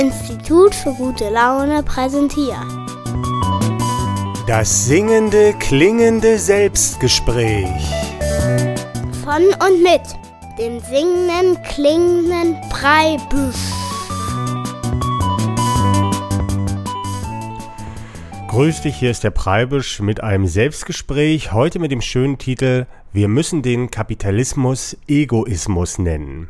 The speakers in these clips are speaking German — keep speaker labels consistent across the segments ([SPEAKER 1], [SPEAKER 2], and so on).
[SPEAKER 1] Institut für gute Laune präsentiert.
[SPEAKER 2] Das singende, klingende Selbstgespräch.
[SPEAKER 1] Von und mit dem singenden, klingenden Breibüsch.
[SPEAKER 2] Grüß dich, hier ist der Preibisch mit einem Selbstgespräch, heute mit dem schönen Titel Wir müssen den Kapitalismus Egoismus nennen.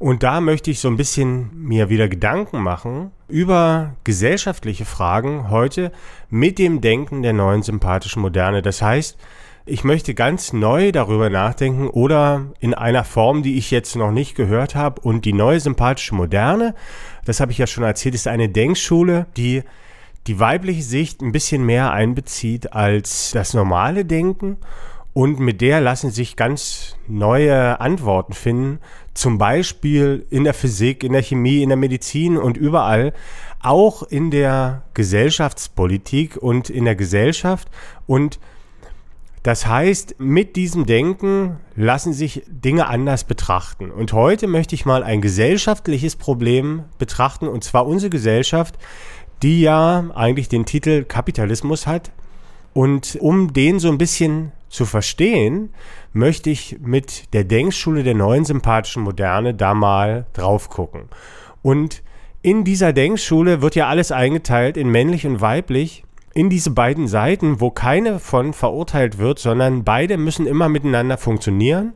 [SPEAKER 2] Und da möchte ich so ein bisschen mir wieder Gedanken machen über gesellschaftliche Fragen heute mit dem Denken der neuen sympathischen Moderne. Das heißt, ich möchte ganz neu darüber nachdenken oder in einer Form, die ich jetzt noch nicht gehört habe. Und die neue sympathische Moderne, das habe ich ja schon erzählt, ist eine Denkschule, die die weibliche Sicht ein bisschen mehr einbezieht als das normale Denken und mit der lassen sich ganz neue Antworten finden, zum Beispiel in der Physik, in der Chemie, in der Medizin und überall, auch in der Gesellschaftspolitik und in der Gesellschaft und das heißt, mit diesem Denken lassen sich Dinge anders betrachten. Und heute möchte ich mal ein gesellschaftliches Problem betrachten, und zwar unsere Gesellschaft, die ja eigentlich den Titel Kapitalismus hat. Und um den so ein bisschen zu verstehen, möchte ich mit der Denkschule der neuen sympathischen Moderne da mal drauf gucken. Und in dieser Denkschule wird ja alles eingeteilt in männlich und weiblich, in diese beiden Seiten, wo keine von verurteilt wird, sondern beide müssen immer miteinander funktionieren.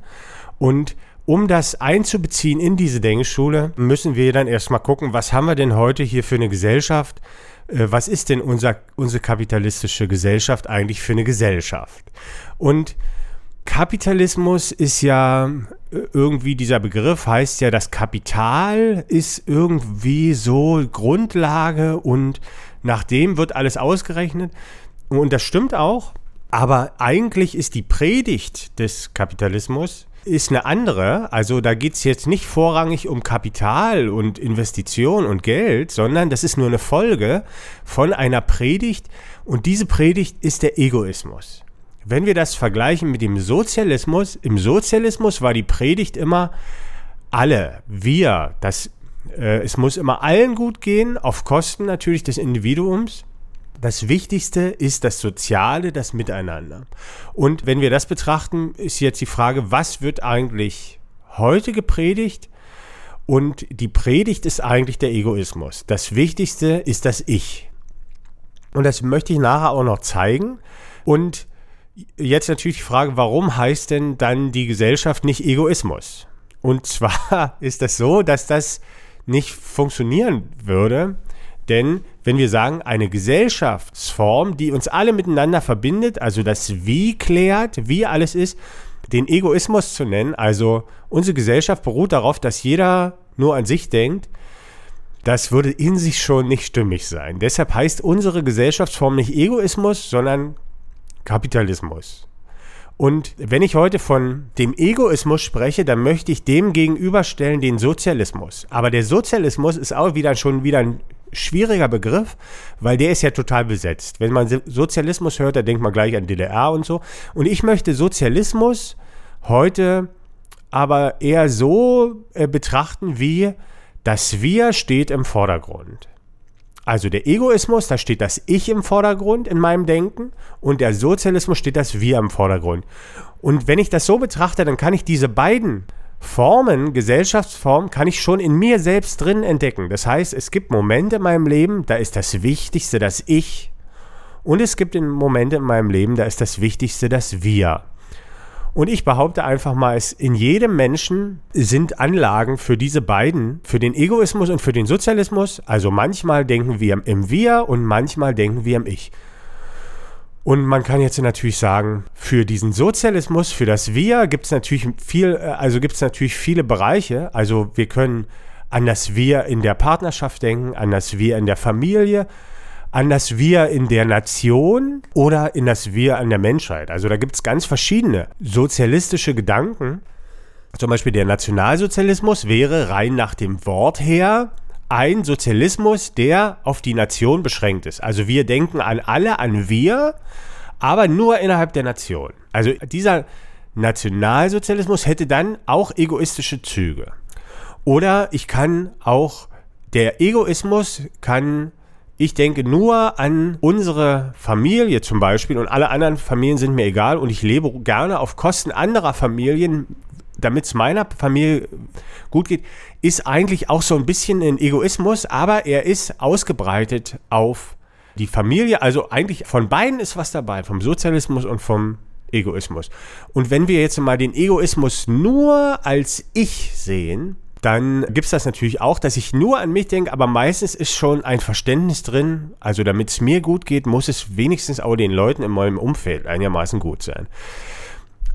[SPEAKER 2] Und um das einzubeziehen in diese Denkschule, müssen wir dann erstmal gucken, was haben wir denn heute hier für eine Gesellschaft? Äh, was ist denn unser, unsere kapitalistische Gesellschaft eigentlich für eine Gesellschaft? Und Kapitalismus ist ja äh, irgendwie dieser Begriff heißt ja, das Kapital ist irgendwie so Grundlage und nach dem wird alles ausgerechnet. Und das stimmt auch. Aber eigentlich ist die Predigt des Kapitalismus ist eine andere. Also da geht es jetzt nicht vorrangig um Kapital und Investition und Geld, sondern das ist nur eine Folge von einer Predigt. Und diese Predigt ist der Egoismus. Wenn wir das vergleichen mit dem Sozialismus, im Sozialismus war die Predigt immer alle, wir, das, äh, es muss immer allen gut gehen, auf Kosten natürlich des Individuums. Das Wichtigste ist das Soziale, das Miteinander. Und wenn wir das betrachten, ist jetzt die Frage, was wird eigentlich heute gepredigt? Und die Predigt ist eigentlich der Egoismus. Das Wichtigste ist das Ich. Und das möchte ich nachher auch noch zeigen. Und jetzt natürlich die Frage, warum heißt denn dann die Gesellschaft nicht Egoismus? Und zwar ist das so, dass das nicht funktionieren würde, denn wenn wir sagen, eine Gesellschaftsform, die uns alle miteinander verbindet, also das Wie klärt, wie alles ist, den Egoismus zu nennen, also unsere Gesellschaft beruht darauf, dass jeder nur an sich denkt, das würde in sich schon nicht stimmig sein. Deshalb heißt unsere Gesellschaftsform nicht Egoismus, sondern Kapitalismus. Und wenn ich heute von dem Egoismus spreche, dann möchte ich dem gegenüberstellen den Sozialismus. Aber der Sozialismus ist auch wieder schon wieder ein schwieriger Begriff, weil der ist ja total besetzt. Wenn man Sozialismus hört, dann denkt man gleich an DDR und so. Und ich möchte Sozialismus heute aber eher so äh, betrachten, wie das Wir steht im Vordergrund. Also der Egoismus, da steht das Ich im Vordergrund in meinem Denken und der Sozialismus steht das Wir im Vordergrund. Und wenn ich das so betrachte, dann kann ich diese beiden Formen, Gesellschaftsformen, kann ich schon in mir selbst drin entdecken. Das heißt, es gibt Momente in meinem Leben, da ist das Wichtigste das Ich. Und es gibt Momente in meinem Leben, da ist das Wichtigste das Wir. Und ich behaupte einfach mal, es in jedem Menschen sind Anlagen für diese beiden, für den Egoismus und für den Sozialismus. Also manchmal denken wir im Wir und manchmal denken wir im Ich. Und man kann jetzt natürlich sagen, für diesen Sozialismus, für das Wir gibt es natürlich viel, äh, also gibt es natürlich viele Bereiche. Also wir können an das Wir in der Partnerschaft denken, an das Wir in der Familie, an das Wir in der Nation oder in das Wir an der Menschheit. Also da gibt es ganz verschiedene sozialistische Gedanken. Zum Beispiel der Nationalsozialismus wäre rein nach dem Wort her ein Sozialismus, der auf die Nation beschränkt ist. Also wir denken an alle, an wir, aber nur innerhalb der Nation. Also dieser Nationalsozialismus hätte dann auch egoistische Züge. Oder ich kann auch der Egoismus kann, ich denke, nur an unsere Familie zum Beispiel und alle anderen Familien sind mir egal und ich lebe gerne auf Kosten anderer Familien, damit es meiner Familie gut geht, ist eigentlich auch so ein bisschen ein Egoismus, aber er ist ausgebreitet auf die Familie. Also eigentlich von beiden ist was dabei, vom Sozialismus und vom Egoismus. Und wenn wir jetzt mal den Egoismus nur als Ich sehen, dann gibt es das natürlich auch, dass ich nur an mich denke, aber meistens ist schon ein Verständnis drin. Also damit es mir gut geht, muss es wenigstens auch den Leuten in meinem Umfeld einigermaßen gut sein.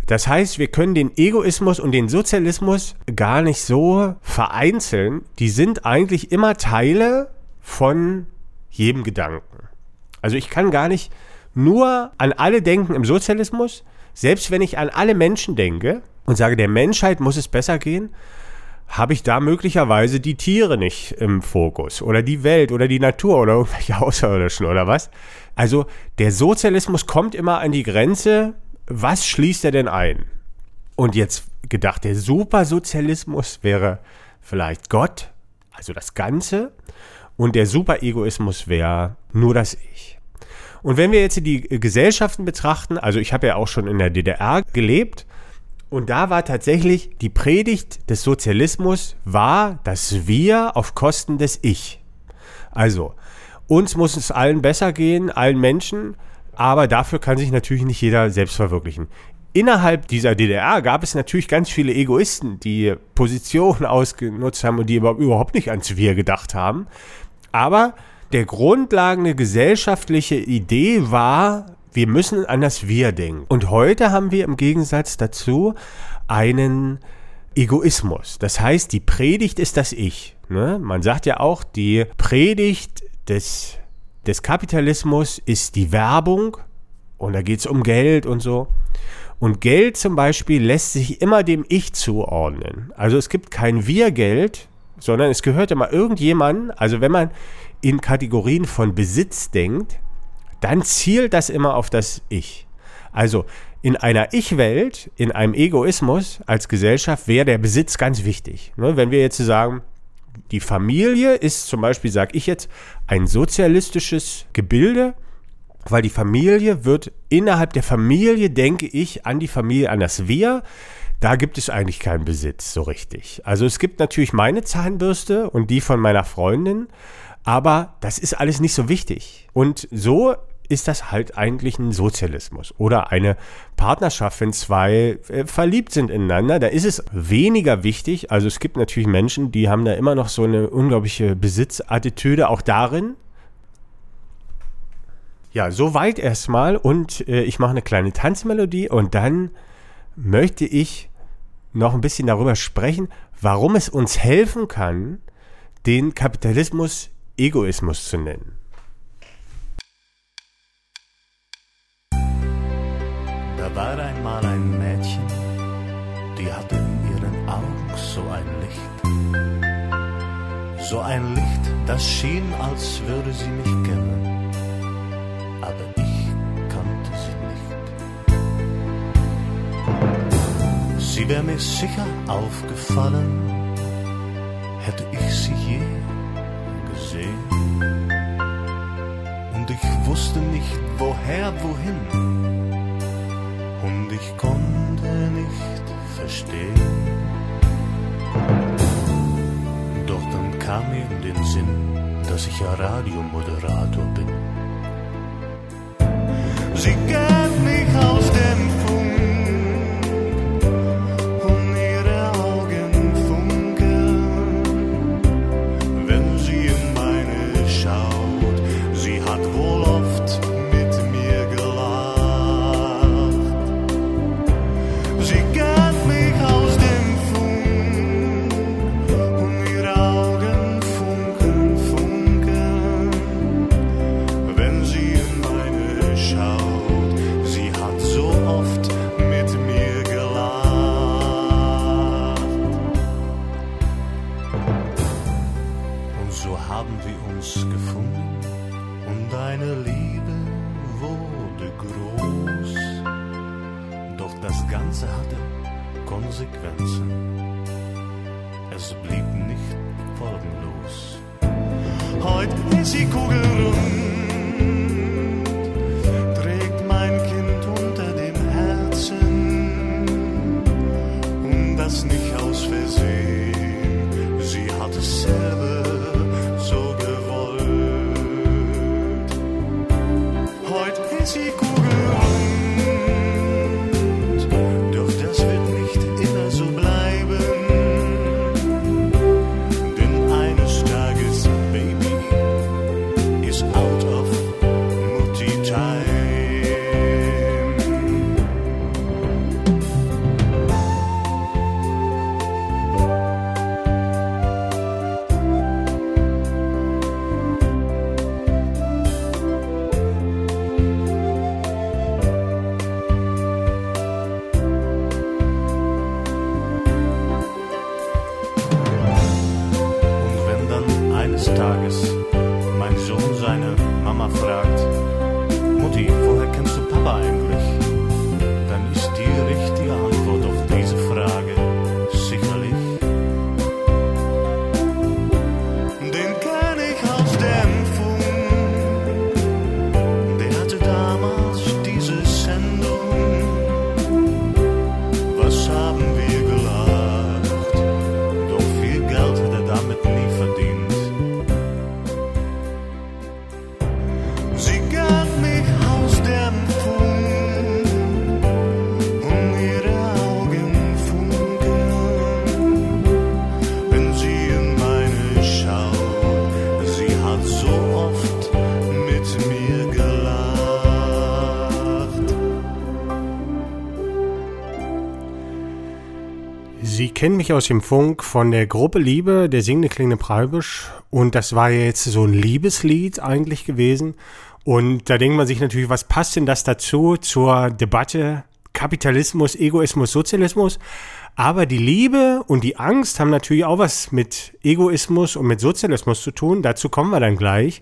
[SPEAKER 2] Das heißt, wir können den Egoismus und den Sozialismus gar nicht so vereinzeln. Die sind eigentlich immer Teile von jedem Gedanken. Also ich kann gar nicht nur an alle denken im Sozialismus, selbst wenn ich an alle Menschen denke und sage, der Menschheit muss es besser gehen, habe ich da möglicherweise die Tiere nicht im Fokus oder die Welt oder die Natur oder irgendwelche Außerirdischen oder was. Also der Sozialismus kommt immer an die Grenze, was schließt er denn ein? Und jetzt gedacht, der Supersozialismus wäre vielleicht Gott, also das Ganze, und der Superegoismus wäre nur das Ich. Und wenn wir jetzt die Gesellschaften betrachten, also ich habe ja auch schon in der DDR gelebt, und da war tatsächlich die Predigt des Sozialismus war, dass wir auf Kosten des Ich. Also, uns muss es allen besser gehen, allen Menschen, aber dafür kann sich natürlich nicht jeder selbst verwirklichen. Innerhalb dieser DDR gab es natürlich ganz viele Egoisten, die Positionen ausgenutzt haben und die überhaupt nicht ans Wir gedacht haben. Aber der grundlegende gesellschaftliche Idee war, wir müssen an das Wir denken. Und heute haben wir im Gegensatz dazu einen Egoismus. Das heißt, die Predigt ist das Ich. Ne? Man sagt ja auch, die Predigt des, des Kapitalismus ist die Werbung und da geht es um Geld und so. Und Geld zum Beispiel lässt sich immer dem Ich zuordnen. Also es gibt kein Wir-Geld, sondern es gehört immer irgendjemandem. Also wenn man in Kategorien von Besitz denkt, dann zielt das immer auf das Ich. Also in einer Ich-Welt, in einem Egoismus als Gesellschaft wäre der Besitz ganz wichtig. Ne? Wenn wir jetzt sagen, die Familie ist zum Beispiel, sage ich jetzt, ein sozialistisches Gebilde, weil die Familie wird innerhalb der Familie, denke ich, an die Familie, an das Wir. Da gibt es eigentlich keinen Besitz so richtig. Also es gibt natürlich meine Zahnbürste und die von meiner Freundin, aber das ist alles nicht so wichtig. Und so ist das halt eigentlich ein Sozialismus oder eine Partnerschaft, wenn zwei äh, verliebt sind ineinander, da ist es weniger wichtig. Also es gibt natürlich Menschen, die haben da immer noch so eine unglaubliche Besitzattitüde auch darin. Ja, soweit erstmal und äh, ich mache eine kleine Tanzmelodie und dann möchte ich noch ein bisschen darüber sprechen, warum es uns helfen kann, den Kapitalismus Egoismus zu nennen.
[SPEAKER 3] War einmal ein Mädchen, die hatte in ihren Augen so ein Licht. So ein Licht, das schien, als würde sie mich kennen. Aber ich kannte sie nicht. Sie wäre mir sicher aufgefallen, hätte ich sie je gesehen. Und ich wusste nicht, woher, wohin ich konnte nicht verstehen. Doch dann kam mir in den Sinn, dass ich ja Radiomoderator bin. Sie kennt mich aus dem
[SPEAKER 2] kennen mich aus dem Funk von der Gruppe Liebe, der singende klingende Preibisch. Und das war ja jetzt so ein Liebeslied eigentlich gewesen. Und da denkt man sich natürlich, was passt denn das dazu zur Debatte Kapitalismus, Egoismus, Sozialismus? Aber die Liebe und die Angst haben natürlich auch was mit Egoismus und mit Sozialismus zu tun. Dazu kommen wir dann gleich.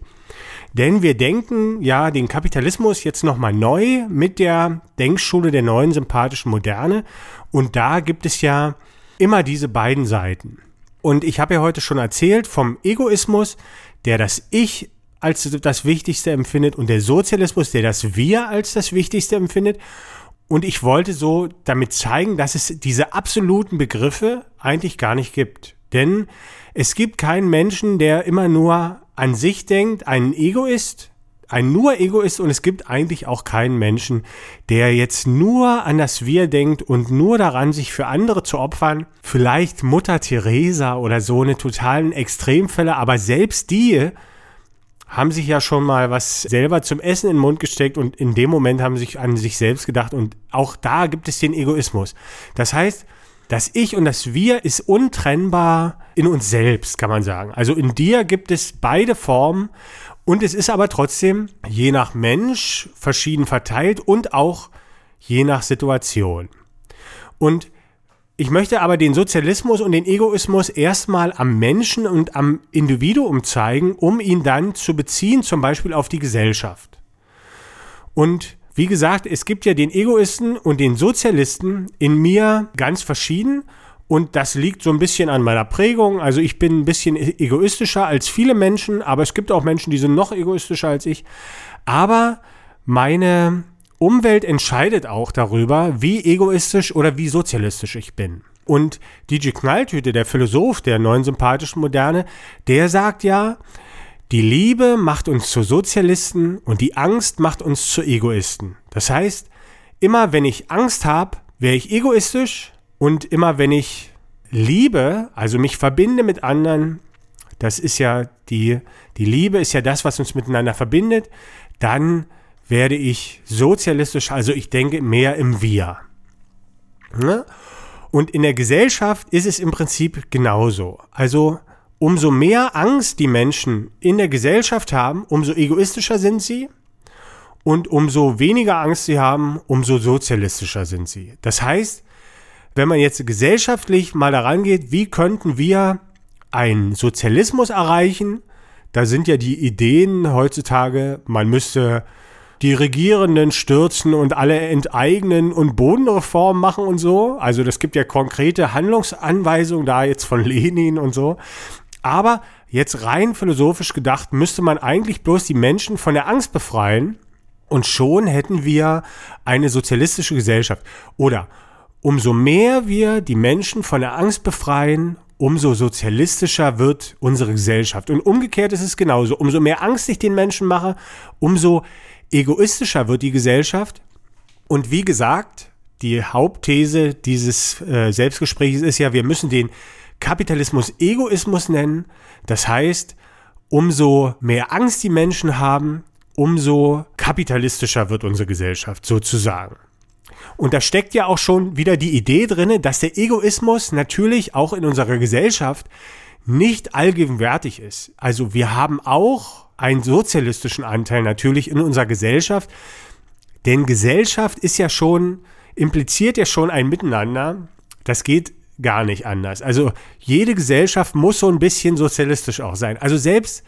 [SPEAKER 2] Denn wir denken ja den Kapitalismus jetzt nochmal neu mit der Denkschule der neuen sympathischen Moderne. Und da gibt es ja immer diese beiden Seiten. Und ich habe ja heute schon erzählt vom Egoismus, der das Ich als das Wichtigste empfindet und der Sozialismus, der das Wir als das Wichtigste empfindet. Und ich wollte so damit zeigen, dass es diese absoluten Begriffe eigentlich gar nicht gibt. Denn es gibt keinen Menschen, der immer nur an sich denkt, einen Egoist, ein nur Egoist und es gibt eigentlich auch keinen Menschen, der jetzt nur an das Wir denkt und nur daran, sich für andere zu opfern. Vielleicht Mutter Teresa oder so eine totalen Extremfälle, aber selbst die haben sich ja schon mal was selber zum Essen in den Mund gesteckt und in dem Moment haben sich an sich selbst gedacht und auch da gibt es den Egoismus. Das heißt, das Ich und das Wir ist untrennbar in uns selbst, kann man sagen. Also in dir gibt es beide Formen und es ist aber trotzdem je nach Mensch verschieden verteilt und auch je nach Situation. Und ich möchte aber den Sozialismus und den Egoismus erstmal am Menschen und am Individuum zeigen, um ihn dann zu beziehen, zum Beispiel auf die Gesellschaft. Und wie gesagt, es gibt ja den Egoisten und den Sozialisten in mir ganz verschieden. Und das liegt so ein bisschen an meiner Prägung. Also ich bin ein bisschen egoistischer als viele Menschen, aber es gibt auch Menschen, die sind noch egoistischer als ich. Aber meine Umwelt entscheidet auch darüber, wie egoistisch oder wie sozialistisch ich bin. Und DJ Knalltüte, der Philosoph der neuen sympathischen Moderne, der sagt ja, die Liebe macht uns zu Sozialisten und die Angst macht uns zu Egoisten. Das heißt, immer wenn ich Angst habe, wäre ich egoistisch und immer wenn ich liebe, also mich verbinde mit anderen, das ist ja die, die Liebe ist ja das, was uns miteinander verbindet, dann werde ich sozialistisch, also ich denke mehr im Wir. Ne? Und in der Gesellschaft ist es im Prinzip genauso. Also umso mehr Angst die Menschen in der Gesellschaft haben, umso egoistischer sind sie. Und umso weniger Angst sie haben, umso sozialistischer sind sie. Das heißt, wenn man jetzt gesellschaftlich mal daran geht, wie könnten wir einen Sozialismus erreichen, da sind ja die Ideen heutzutage, man müsste die Regierenden stürzen und alle enteignen und Bodenreform machen und so. Also das gibt ja konkrete Handlungsanweisungen da jetzt von Lenin und so. Aber jetzt rein philosophisch gedacht, müsste man eigentlich bloß die Menschen von der Angst befreien und schon hätten wir eine sozialistische Gesellschaft. Oder umso mehr wir die Menschen von der Angst befreien, umso sozialistischer wird unsere Gesellschaft. Und umgekehrt ist es genauso. Umso mehr Angst ich den Menschen mache, umso egoistischer wird die Gesellschaft. Und wie gesagt, die Hauptthese dieses äh, Selbstgesprächs ist ja, wir müssen den Kapitalismus Egoismus nennen. Das heißt, umso mehr Angst die Menschen haben, umso kapitalistischer wird unsere Gesellschaft sozusagen. Und da steckt ja auch schon wieder die Idee drinne, dass der Egoismus natürlich auch in unserer Gesellschaft nicht allgegenwärtig ist. Also wir haben auch einen sozialistischen Anteil natürlich in unserer Gesellschaft, denn Gesellschaft ist ja schon, impliziert ja schon ein Miteinander. Das geht gar nicht anders. Also jede Gesellschaft muss so ein bisschen sozialistisch auch sein. Also selbst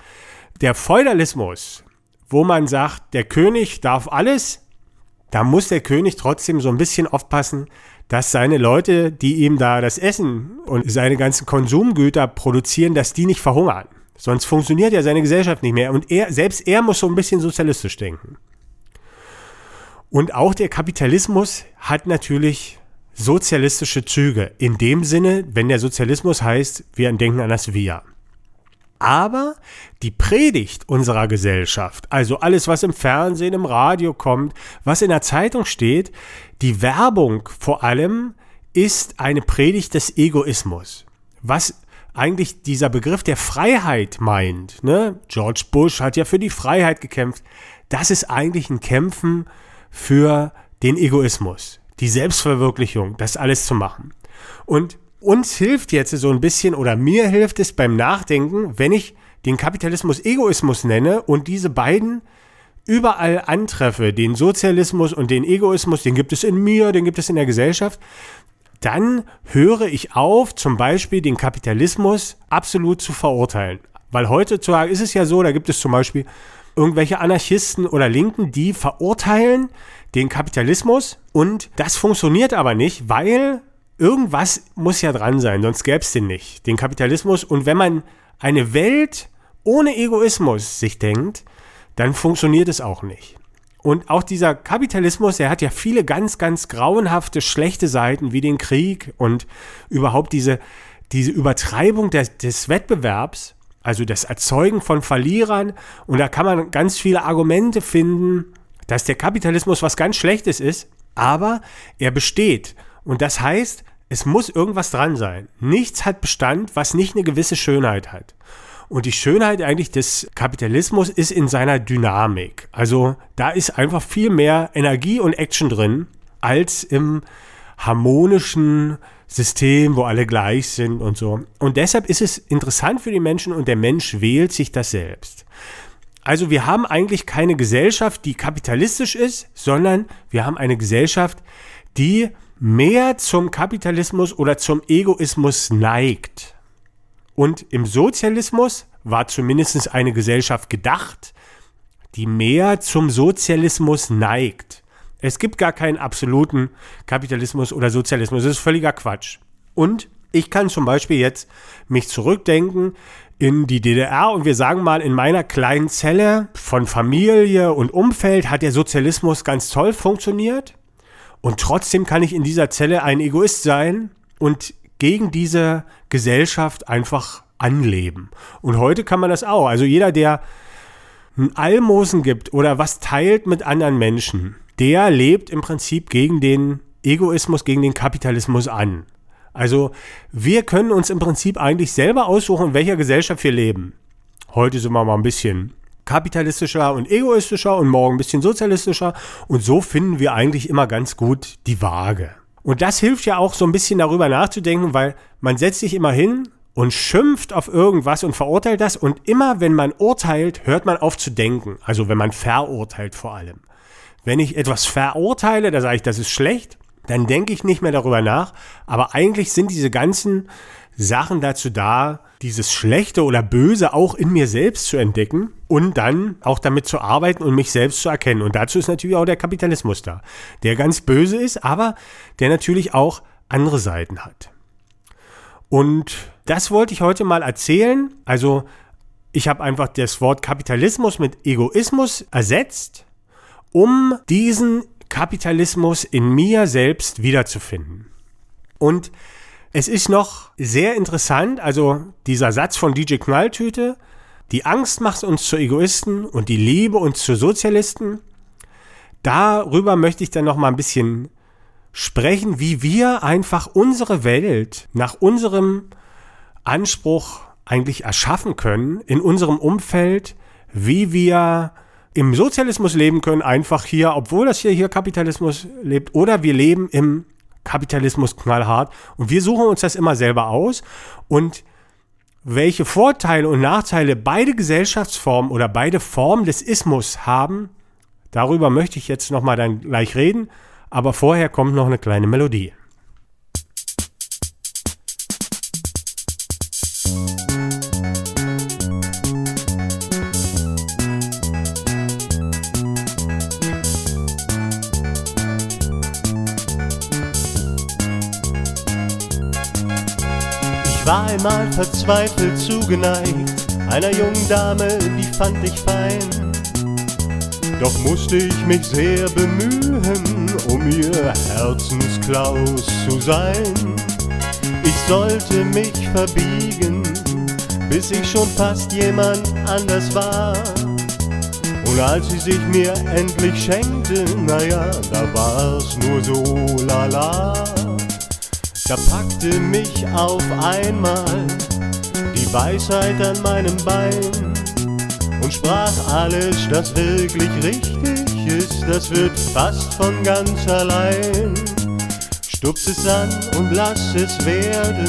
[SPEAKER 2] der Feudalismus, wo man sagt, der König darf alles, da muss der König trotzdem so ein bisschen aufpassen, dass seine Leute, die ihm da das Essen und seine ganzen Konsumgüter produzieren, dass die nicht verhungern. Sonst funktioniert ja seine Gesellschaft nicht mehr. Und er, selbst er muss so ein bisschen sozialistisch denken. Und auch der Kapitalismus hat natürlich sozialistische Züge. In dem Sinne, wenn der Sozialismus heißt, wir denken an das Wir. Aber die Predigt unserer Gesellschaft, also alles, was im Fernsehen, im Radio kommt, was in der Zeitung steht, die Werbung vor allem ist eine Predigt des Egoismus. Was eigentlich dieser Begriff der Freiheit meint. Ne? George Bush hat ja für die Freiheit gekämpft. Das ist eigentlich ein Kämpfen für den Egoismus, die Selbstverwirklichung, das alles zu machen. Und uns hilft jetzt so ein bisschen oder mir hilft es beim Nachdenken, wenn ich den Kapitalismus Egoismus nenne und diese beiden überall antreffe, den Sozialismus und den Egoismus, den gibt es in mir, den gibt es in der Gesellschaft, dann höre ich auf, zum Beispiel den Kapitalismus absolut zu verurteilen. Weil heutzutage ist es ja so, da gibt es zum Beispiel irgendwelche Anarchisten oder Linken, die verurteilen den Kapitalismus und das funktioniert aber nicht, weil irgendwas muss ja dran sein, sonst gäbe es den nicht, den Kapitalismus. Und wenn man eine Welt ohne Egoismus sich denkt, dann funktioniert es auch nicht. Und auch dieser Kapitalismus, der hat ja viele ganz, ganz grauenhafte, schlechte Seiten, wie den Krieg und überhaupt diese, diese Übertreibung des, des Wettbewerbs, also das Erzeugen von Verlierern. Und da kann man ganz viele Argumente finden, dass der Kapitalismus was ganz Schlechtes ist, aber er besteht. Und das heißt, es muss irgendwas dran sein. Nichts hat Bestand, was nicht eine gewisse Schönheit hat. Und die Schönheit eigentlich des Kapitalismus ist in seiner Dynamik. Also da ist einfach viel mehr Energie und Action drin als im harmonischen System, wo alle gleich sind und so. Und deshalb ist es interessant für die Menschen und der Mensch wählt sich das selbst. Also wir haben eigentlich keine Gesellschaft, die kapitalistisch ist, sondern wir haben eine Gesellschaft, die mehr zum Kapitalismus oder zum Egoismus neigt. Und im Sozialismus war zumindest eine Gesellschaft gedacht, die mehr zum Sozialismus neigt. Es gibt gar keinen absoluten Kapitalismus oder Sozialismus. Das ist völliger Quatsch. Und ich kann zum Beispiel jetzt mich zurückdenken in die DDR und wir sagen mal, in meiner kleinen Zelle von Familie und Umfeld hat der Sozialismus ganz toll funktioniert. Und trotzdem kann ich in dieser Zelle ein Egoist sein und gegen diese Gesellschaft einfach anleben. Und heute kann man das auch. Also jeder, der ein Almosen gibt oder was teilt mit anderen Menschen, der lebt im Prinzip gegen den Egoismus, gegen den Kapitalismus an. Also wir können uns im Prinzip eigentlich selber aussuchen, in welcher Gesellschaft wir leben. Heute sind wir mal ein bisschen kapitalistischer und egoistischer und morgen ein bisschen sozialistischer. Und so finden wir eigentlich immer ganz gut die Waage. Und das hilft ja auch so ein bisschen darüber nachzudenken, weil man setzt sich immer hin und schimpft auf irgendwas und verurteilt das. Und immer wenn man urteilt, hört man auf zu denken. Also wenn man verurteilt vor allem. Wenn ich etwas verurteile, da sage ich, das ist schlecht, dann denke ich nicht mehr darüber nach. Aber eigentlich sind diese ganzen Sachen dazu da, dieses Schlechte oder Böse auch in mir selbst zu entdecken und dann auch damit zu arbeiten und mich selbst zu erkennen. Und dazu ist natürlich auch der Kapitalismus da, der ganz böse ist, aber der natürlich auch andere Seiten hat. Und das wollte ich heute mal erzählen. Also ich habe einfach das Wort Kapitalismus mit Egoismus ersetzt, um diesen Kapitalismus in mir selbst wiederzufinden. Und es ist noch sehr interessant, also dieser Satz von DJ Knalltüte, die Angst macht uns zu Egoisten und die Liebe uns zu Sozialisten. Darüber möchte ich dann noch mal ein bisschen sprechen, wie wir einfach unsere Welt nach unserem Anspruch eigentlich erschaffen können in unserem Umfeld, wie wir im Sozialismus leben können, einfach hier, obwohl das hier, hier Kapitalismus lebt, oder wir leben im Kapitalismus knallhart. Und wir suchen uns das immer selber aus. Und welche Vorteile und Nachteile beide Gesellschaftsformen oder beide Formen des Ismus haben, darüber möchte ich jetzt nochmal dann gleich reden, aber vorher kommt noch eine kleine Melodie.
[SPEAKER 3] Einmal verzweifelt zugeneigt einer jungen Dame, die fand ich fein. Doch musste ich mich sehr bemühen, um ihr Herzensklaus zu sein. Ich sollte mich verbiegen, bis ich schon fast jemand anders war. Und als sie sich mir endlich schenkte, naja, da war's nur so lala. Da packte mich auf einmal die Weisheit an meinem Bein und sprach alles, das wirklich richtig ist, das wird fast von ganz allein. Stups es an und lass es werden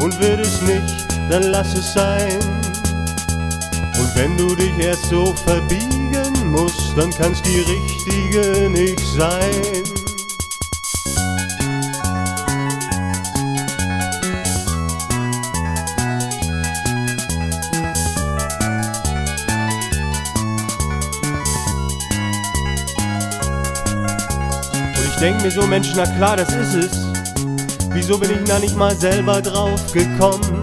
[SPEAKER 3] und wird es nicht, dann lass es sein. Und wenn du dich erst so verbiegen musst, dann kann's die richtige nicht sein. Denk mir so, Mensch, na klar, das ist es. Wieso bin ich da nicht mal selber drauf gekommen?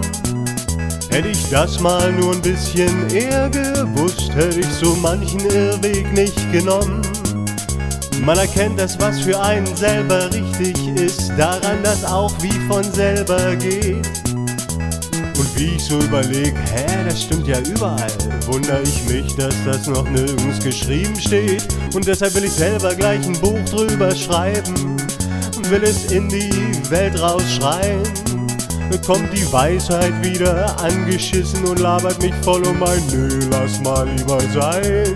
[SPEAKER 3] Hätte ich das mal nur ein bisschen eher gewusst, hätte ich so manchen Irrweg nicht genommen. Man erkennt das, was für einen selber richtig ist, daran, dass auch wie von selber geht. Und wie ich so überleg, hä, das stimmt ja überall, wundere ich mich, dass das noch nirgends geschrieben steht. Und deshalb will ich selber gleich ein Buch drüber schreiben und will es in die Welt rausschreien. Kommt die Weisheit wieder angeschissen und labert mich voll um ein Nö, lass mal lieber sein.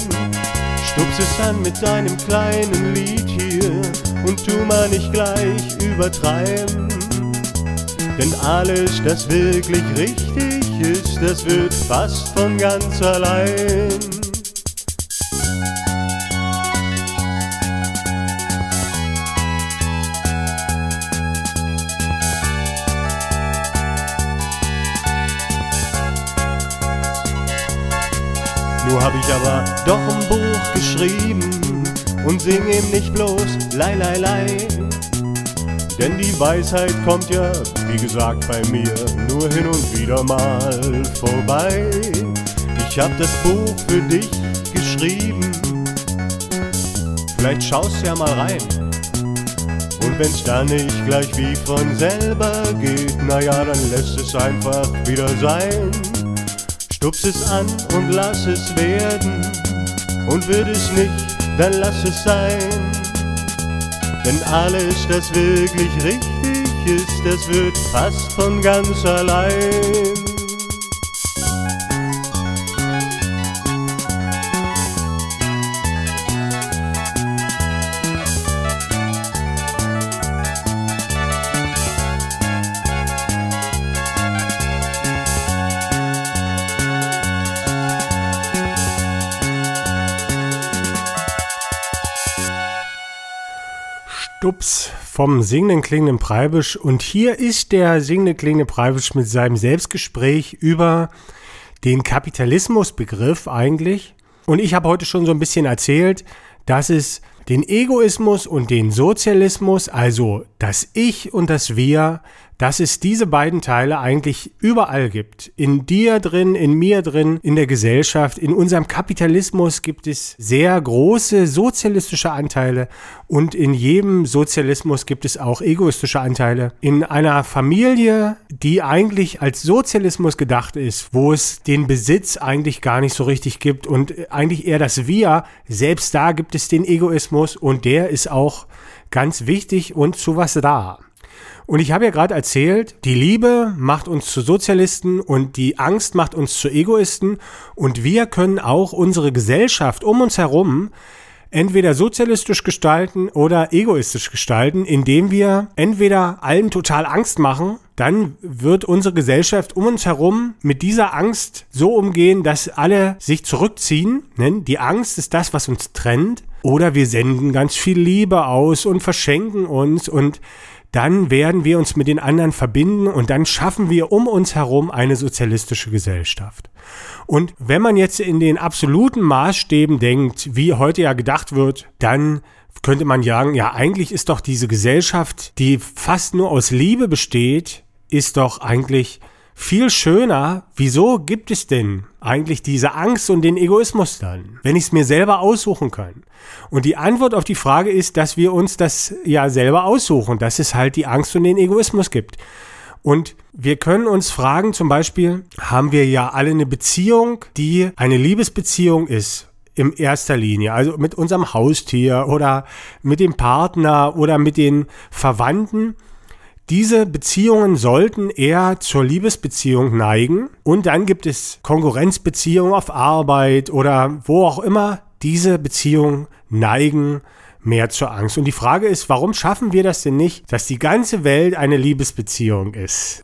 [SPEAKER 3] Stups es an mit deinem kleinen Lied hier und tu mal nicht gleich übertreiben. Denn alles, das wirklich richtig ist, das wird fast von ganz allein. Nur hab ich aber doch ein Buch geschrieben und sing ihm nicht bloß Lei, Lei, Lei. Denn die Weisheit kommt ja, wie gesagt, bei mir nur hin und wieder mal vorbei. Ich hab das Buch für dich geschrieben, vielleicht schaust ja mal rein. Und wenn's dann nicht gleich wie von selber geht, naja, dann lässt es einfach wieder sein. Stups es an und lass es werden. Und wird es nicht, dann lass es sein. Denn alles, das wirklich richtig ist, das wird fast von ganz allein.
[SPEAKER 2] Stups vom singenden klingenden Preibisch und hier ist der singende klingende Preibisch mit seinem Selbstgespräch über den Kapitalismusbegriff eigentlich. Und ich habe heute schon so ein bisschen erzählt, dass es den Egoismus und den Sozialismus, also das Ich und das Wir, dass es diese beiden Teile eigentlich überall gibt. In dir drin, in mir drin, in der Gesellschaft, in unserem Kapitalismus gibt es sehr große sozialistische Anteile und in jedem Sozialismus gibt es auch egoistische Anteile. In einer Familie, die eigentlich als Sozialismus gedacht ist, wo es den Besitz eigentlich gar nicht so richtig gibt und eigentlich eher das Wir, selbst da gibt es den Egoismus und der ist auch ganz wichtig und zu was da. Und ich habe ja gerade erzählt, die Liebe macht uns zu Sozialisten und die Angst macht uns zu Egoisten und wir können auch unsere Gesellschaft um uns herum entweder sozialistisch gestalten oder egoistisch gestalten, indem wir entweder allen total Angst machen, dann wird unsere Gesellschaft um uns herum mit dieser Angst so umgehen, dass alle sich zurückziehen. Die Angst ist das, was uns trennt. Oder wir senden ganz viel Liebe aus und verschenken uns und dann werden wir uns mit den anderen verbinden und dann schaffen wir um uns herum eine sozialistische Gesellschaft. Und wenn man jetzt in den absoluten Maßstäben denkt, wie heute ja gedacht wird, dann könnte man sagen, ja, eigentlich ist doch diese Gesellschaft, die fast nur aus Liebe besteht, ist doch eigentlich viel schöner, wieso gibt es denn eigentlich diese Angst und den Egoismus dann, wenn ich es mir selber aussuchen kann? Und die Antwort auf die Frage ist, dass wir uns das ja selber aussuchen, dass es halt die Angst und den Egoismus gibt. Und wir können uns fragen, zum Beispiel, haben wir ja alle eine Beziehung, die eine Liebesbeziehung ist in erster Linie, also mit unserem Haustier oder mit dem Partner oder mit den Verwandten. Diese Beziehungen sollten eher zur Liebesbeziehung neigen. Und dann gibt es Konkurrenzbeziehungen auf Arbeit oder wo auch immer diese Beziehungen neigen mehr zur Angst. Und die Frage ist, warum schaffen wir das denn nicht, dass die ganze Welt eine Liebesbeziehung ist?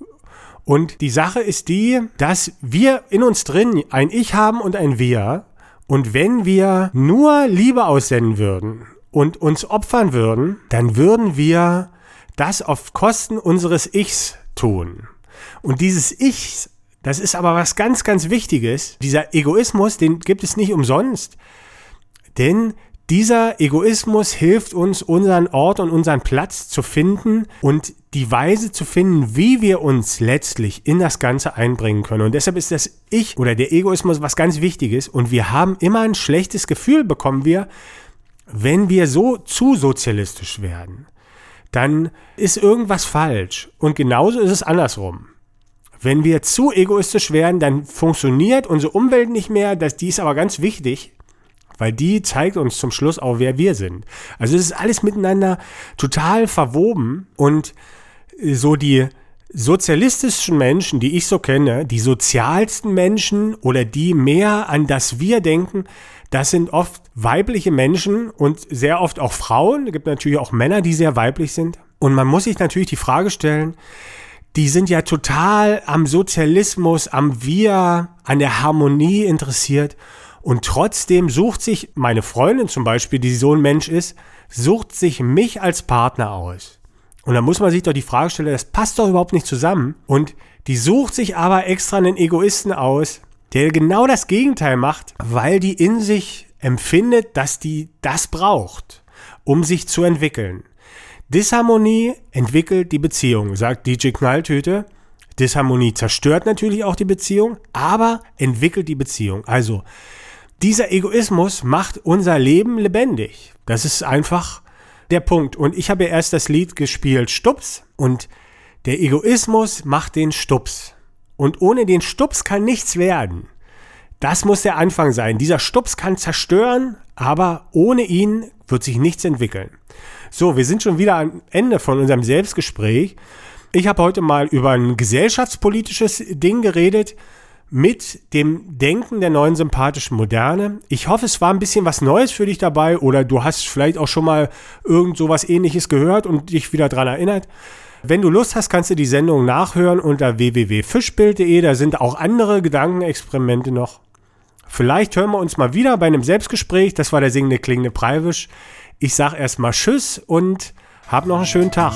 [SPEAKER 2] Und die Sache ist die, dass wir in uns drin ein Ich haben und ein Wir. Und wenn wir nur Liebe aussenden würden und uns opfern würden, dann würden wir das auf Kosten unseres Ichs tun. Und dieses Ich, das ist aber was ganz, ganz Wichtiges. Dieser Egoismus, den gibt es nicht umsonst. Denn dieser Egoismus hilft uns, unseren Ort und unseren Platz zu finden und die Weise zu finden, wie wir uns letztlich in das Ganze einbringen können. Und deshalb ist das Ich oder der Egoismus was ganz Wichtiges. Und wir haben immer ein schlechtes Gefühl, bekommen wir, wenn wir so zu sozialistisch werden dann ist irgendwas falsch. Und genauso ist es andersrum. Wenn wir zu egoistisch werden, dann funktioniert unsere Umwelt nicht mehr. Das, die ist aber ganz wichtig, weil die zeigt uns zum Schluss auch, wer wir sind. Also es ist alles miteinander total verwoben und so die sozialistischen Menschen, die ich so kenne, die sozialsten Menschen oder die mehr an das Wir denken, das sind oft weibliche Menschen und sehr oft auch Frauen. Es gibt natürlich auch Männer, die sehr weiblich sind. Und man muss sich natürlich die Frage stellen, die sind ja total am Sozialismus, am Wir, an der Harmonie interessiert. Und trotzdem sucht sich meine Freundin zum Beispiel, die so ein Mensch ist, sucht sich mich als Partner aus. Und da muss man sich doch die Frage stellen, das passt doch überhaupt nicht zusammen. Und die sucht sich aber extra einen Egoisten aus, der genau das Gegenteil macht, weil die in sich empfindet, dass die das braucht, um sich zu entwickeln. Disharmonie entwickelt die Beziehung, sagt DJ Knalltüte. Disharmonie zerstört natürlich auch die Beziehung, aber entwickelt die Beziehung. Also, dieser Egoismus macht unser Leben lebendig. Das ist einfach der Punkt. Und ich habe ja erst das Lied gespielt, Stups, und der Egoismus macht den Stups. Und ohne den Stups kann nichts werden. Das muss der Anfang sein. Dieser Stups kann zerstören, aber ohne ihn wird sich nichts entwickeln. So, wir sind schon wieder am Ende von unserem Selbstgespräch. Ich habe heute mal über ein gesellschaftspolitisches Ding geredet mit dem Denken der neuen sympathischen Moderne. Ich hoffe, es war ein bisschen was Neues für dich dabei oder du hast vielleicht auch schon mal irgend so was ähnliches gehört und dich wieder dran erinnert. Wenn du Lust hast, kannst du die Sendung nachhören unter www.fischbild.de. Da sind auch andere Gedankenexperimente noch. Vielleicht hören wir uns mal wieder bei einem Selbstgespräch. Das war der singende klingende Preibisch. Ich sag erstmal Tschüss und hab noch einen schönen Tag.